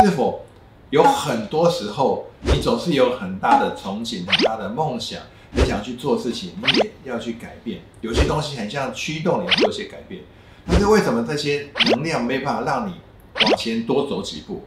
是否有很多时候，你总是有很大的憧憬、很大的梦想，很想去做事情，你也要去改变。有些东西很像驱动你做一些改变，但是为什么这些能量没办法让你往前多走几步？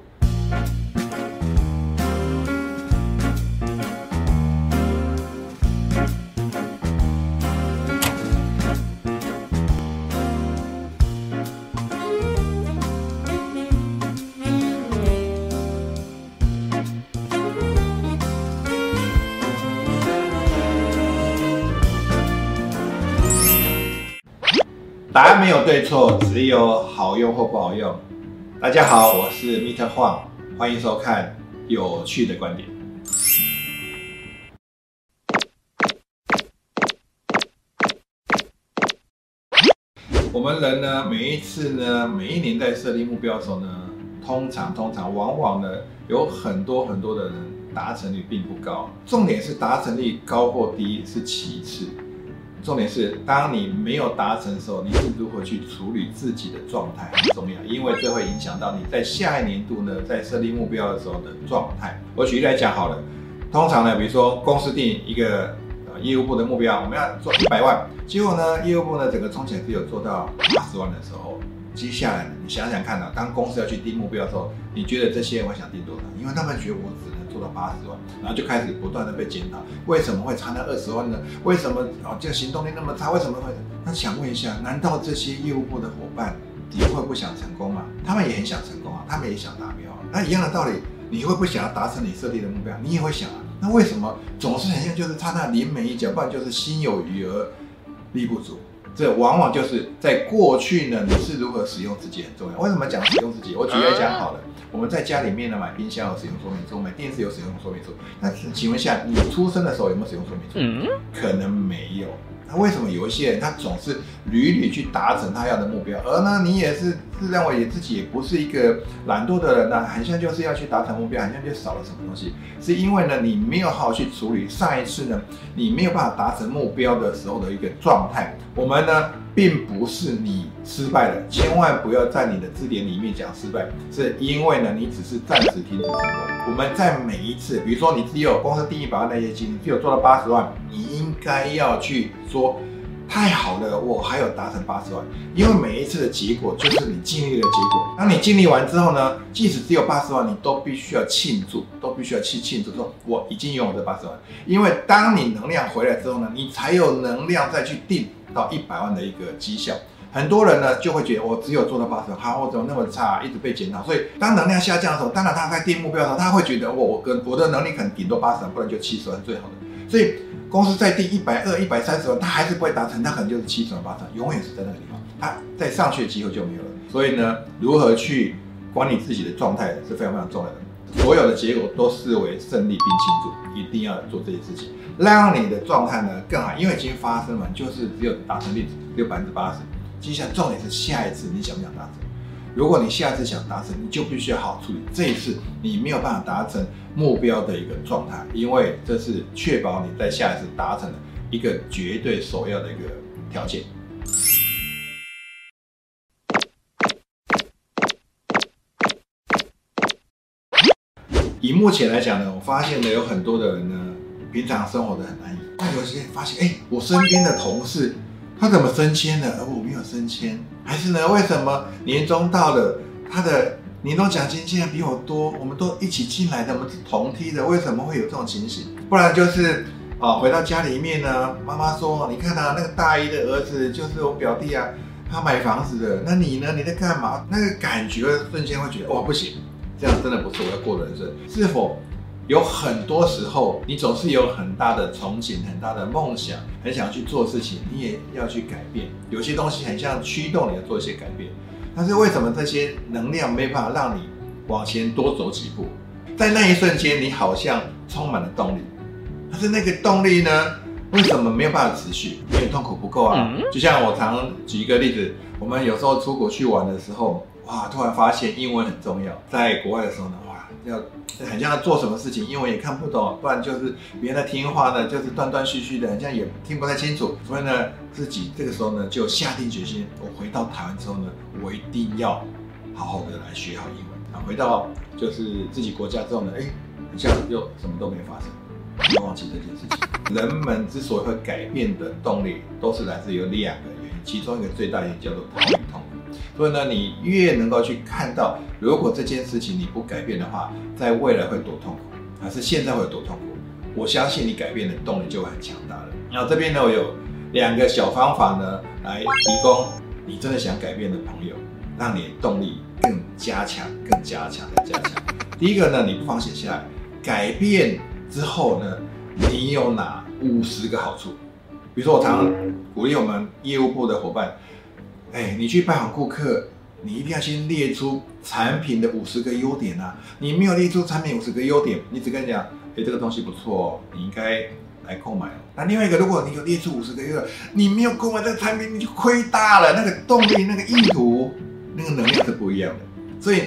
答案没有对错，只有好用或不好用。大家好，我是 Meter Huang，欢迎收看有趣的观点。我们人呢，每一次呢，每一年在设立目标的时候呢，通常、通常、往往呢，有很多很多的人达成率并不高。重点是达成率高或低是其次。重点是，当你没有达成的时候，你是如何去处理自己的状态很重要，因为这会影响到你在下一年度呢，在设立目标的时候的状态。我举例来讲好了，通常呢，比如说公司定一个呃业务部的目标，我们要做一百万，结果呢，业务部呢整个冲起来只有做到八十万的时候，接下来你想想看啊，当公司要去定目标的时候，你觉得这些人会想定多少？因为他们觉得我只。做到八十万，然后就开始不断的被检讨，为什么会差那二十万呢？为什么哦这个行动力那么差？为什么会？那想问一下，难道这些业务部的伙伴你会不想成功吗？他们也很想成功啊，他们也想达标啊。那一样的道理，你会不想要达成你设立的目标？你也会想啊。那为什么总是很像就是差那临门一脚，不然就是心有余而力不足？这往往就是在过去呢，你是如何使用自己很重要。为什么讲使用自己？我举例讲好了。我们在家里面呢买冰箱有使用说明书，买电视有使用说明书。那请问一下，你出生的时候有没有使用说明书？可能没有。那为什么有一些人他总是屡屡去达成他要的目标，而呢你也是自认为自己也不是一个懒惰的人呢？好像就是要去达成目标，好像就少了什么东西。是因为呢你没有好好去处理上一次呢你没有办法达成目标的时候的一个状态。我们呢并不是你失败了，千万不要在你的字典里面讲失败，是因为呢你只是暂时停止成功。我们在每一次，比如说你只有公司第一百万那些金，你只有做到八十万，你应该要去。说太好了，我还有达成八十万，因为每一次的结果就是你尽力的结果。当你尽力完之后呢，即使只有八十万，你都必须要庆祝，都必须要去庆祝，说我已经拥有这八十万。因为当你能量回来之后呢，你才有能量再去定到一百万的一个绩效。很多人呢就会觉得我只有做到八十万，好，我怎么那么差，一直被检讨。所以当能量下降的时候，当然他在定目标的时候，他会觉得我我跟我的能力可能顶多八十万，不然就七十万最好的。所以。公司在定一百二、一百三十万，他还是不会达成，他可能就是七十万、八成，永远是在那个地方，他再上去的机会就没有了。所以呢，如何去管理自己的状态是非常非常重要的。所有的结果都视为胜利并庆祝，一定要做这些事情，让你的状态呢更好。因为已经发生了，就是只有达成率只有百分之八十。接下来重点是下一次你想不想达成？如果你下次想达成，你就必须要好好处理这一次你没有办法达成目标的一个状态，因为这是确保你在下一次达成的一个绝对首要的一个条件。以目前来讲呢，我发现呢有很多的人呢，平常生活的很安逸，但有些发现，哎，我身边的同事。他怎么升迁了，而我没有升迁？还是呢？为什么年终到了，他的年终奖金竟然比我多？我们都一起进来的，我们是同梯的，为什么会有这种情形？不然就是啊，回到家里面呢，妈妈说：“你看啊，那个大一的儿子就是我表弟啊，他买房子的。那你呢？你在干嘛？”那个感觉瞬间会觉得，哇，不行，这样真的不是我要过的人生，是否？有很多时候，你总是有很大的憧憬、很大的梦想，很想去做事情，你也要去改变。有些东西很像驱动你要做一些改变，但是为什么这些能量没办法让你往前多走几步？在那一瞬间，你好像充满了动力，但是那个动力呢，为什么没有办法持续？因为痛苦不够啊。就像我常举一个例子，我们有时候出国去玩的时候，哇，突然发现英文很重要。在国外的时候呢，哇，要。很像做什么事情，英文也看不懂，不然就是别人在听话呢，就是断断续续的，好像也听不太清楚。所以呢，自己这个时候呢，就下定决心，我回到台湾之后呢，我一定要好好的来学好英文。啊，回到就是自己国家之后呢，哎，一下子又什么都没发生，不要忘记这件事情。人们之所以会改变的动力，都是来自于两个原因，其中一个最大原因叫做逃离痛。所以呢，你越能够去看到，如果这件事情你不改变的话，在未来会多痛苦，还是现在会有多痛苦？我相信你改变的动力就会很强大了。然后这边呢，我有两个小方法呢，来提供你真的想改变的朋友，让你的动力更加强、更加强、更加强。第一个呢，你不妨写下来，改变之后呢，你有哪五十个好处？比如说，我常常鼓励我们业务部的伙伴，哎，你去拜访顾客，你一定要先列出产品的五十个优点啊。你没有列出产品五十个优点，你只跟你讲。哎，这个东西不错，你应该来购买哦。那另外一个，如果你有列出五十个优点，你没有购买这个产品，你就亏大了。那个动力、那个意图、那个能量是不一样的。所以，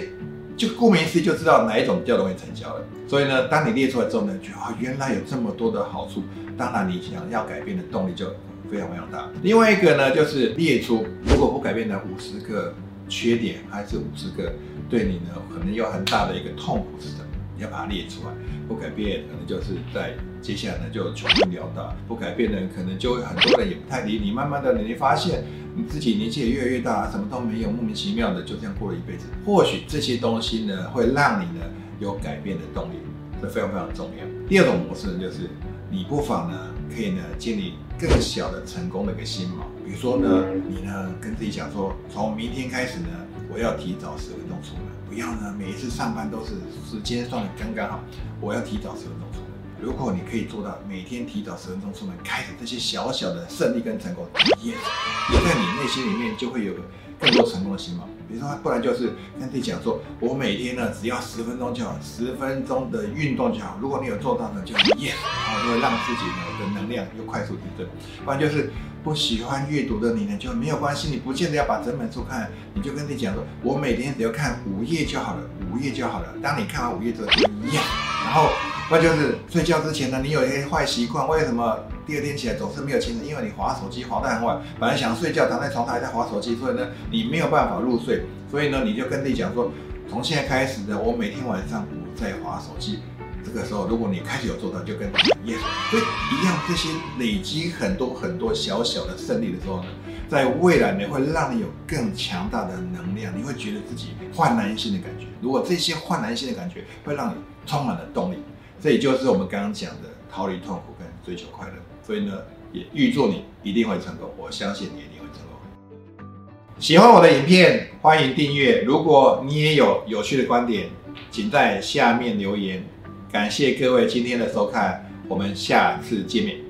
就顾名思义就知道哪一种比较容易成交了。所以呢，当你列出来之后呢，觉得啊，原来有这么多的好处，当然你想要改变的动力就非常非常大。另外一个呢，就是列出如果不改变的五十个缺点，还是五十个对你呢可能有很大的一个痛苦是什么？你要把它列出来。不改变，可能就是在接下来呢就穷困潦倒；不改变呢，可能就会很多人也不太理你。慢慢的，你会发现你自己年纪也越来越大，什么都没有，莫名其妙的就这样过了一辈子。或许这些东西呢，会让你呢有改变的动力，这非常非常重要。第二种模式呢，就是你不妨呢可以呢建立更小的成功的一个心锚。比如说呢，你呢跟自己讲说，从明天开始呢，我要提早十分钟出门。不要呢，每一次上班都是时间算的刚刚好。我要提早十分钟出门。如果你可以做到每天提早十分钟出门，开始这些小小的胜利跟成功，也也在你内心里面就会有更多成功的希望。比如说，不然就是跟自己讲说，我每天呢只要十分钟就好，十分钟的运动就好。如果你有做到呢，就耶，然后就会让自己呢的能量又快速提升。不然就是不喜欢阅读的你呢，就没有关系，你不见得要把整本书看，你就跟自己讲说，我每天只要看五页就好了，五页就好了。当你看完五页之后，就耶，然后。那就是睡觉之前呢，你有一些坏习惯，为什么第二天起来总是没有精神？因为你划手机划到很晚，本来想睡觉，躺在床上还在划手机，所以呢，你没有办法入睡。所以呢，你就跟自己讲说，从现在开始呢，我每天晚上不再划手机。这个时候，如果你开始有做到，就跟耶，所以一样，这些累积很多很多小小的胜利的时候呢，在未来呢，会让你有更强大的能量，你会觉得自己焕然一新的感觉。如果这些焕然一新的感觉会让你充满了动力。这也就是我们刚刚讲的逃离痛苦跟追求快乐，所以呢，也预祝你一定会成功，我相信你一定会成功。喜欢我的影片，欢迎订阅。如果你也有有趣的观点，请在下面留言。感谢各位今天的收看，我们下次见面。